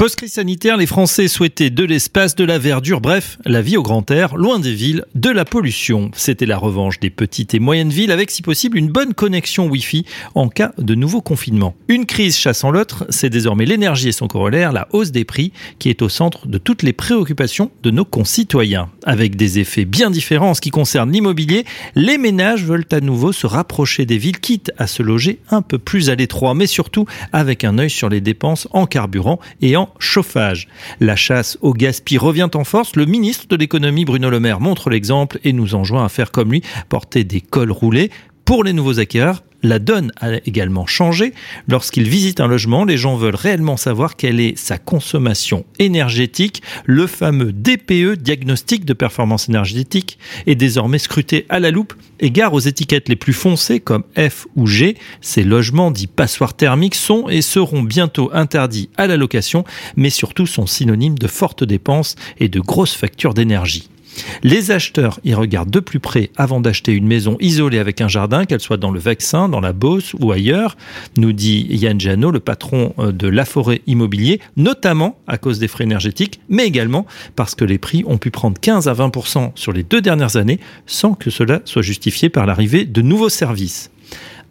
Post-crise sanitaire, les Français souhaitaient de l'espace, de la verdure, bref, la vie au grand air, loin des villes, de la pollution. C'était la revanche des petites et moyennes villes avec, si possible, une bonne connexion Wi-Fi en cas de nouveau confinement. Une crise chassant l'autre, c'est désormais l'énergie et son corollaire, la hausse des prix, qui est au centre de toutes les préoccupations de nos concitoyens. Avec des effets bien différents en ce qui concerne l'immobilier, les ménages veulent à nouveau se rapprocher des villes, quitte à se loger un peu plus à l'étroit, mais surtout avec un œil sur les dépenses en carburant et en chauffage. La chasse au gaspille revient en force. Le ministre de l'économie Bruno Le Maire montre l'exemple et nous enjoint à faire comme lui, porter des cols roulés. Pour les nouveaux acquéreurs, la donne a également changé. Lorsqu'ils visitent un logement, les gens veulent réellement savoir quelle est sa consommation énergétique. Le fameux DPE, diagnostic de performance énergétique, est désormais scruté à la loupe. Égard aux étiquettes les plus foncées comme F ou G, ces logements dits passoires thermiques sont et seront bientôt interdits à la location, mais surtout sont synonymes de fortes dépenses et de grosses factures d'énergie. Les acheteurs y regardent de plus près avant d'acheter une maison isolée avec un jardin, qu'elle soit dans le Vexin, dans la Beauce ou ailleurs, nous dit Yann Janot, le patron euh, de La Forêt Immobilier, notamment à cause des frais énergétiques, mais également parce que les prix ont pu prendre 15 à 20% sur les deux dernières années sans que cela soit justifié par l'arrivée de nouveaux services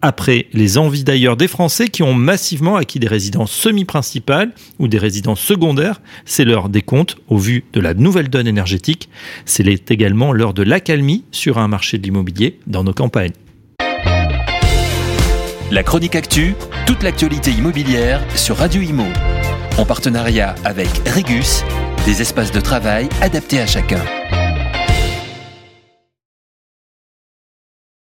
après les envies d'ailleurs des Français qui ont massivement acquis des résidences semi-principales ou des résidences secondaires. C'est l'heure des comptes au vu de la nouvelle donne énergétique. C'est également l'heure de l'accalmie sur un marché de l'immobilier dans nos campagnes. La chronique actu, toute l'actualité immobilière sur Radio Imo. En partenariat avec Regus, des espaces de travail adaptés à chacun.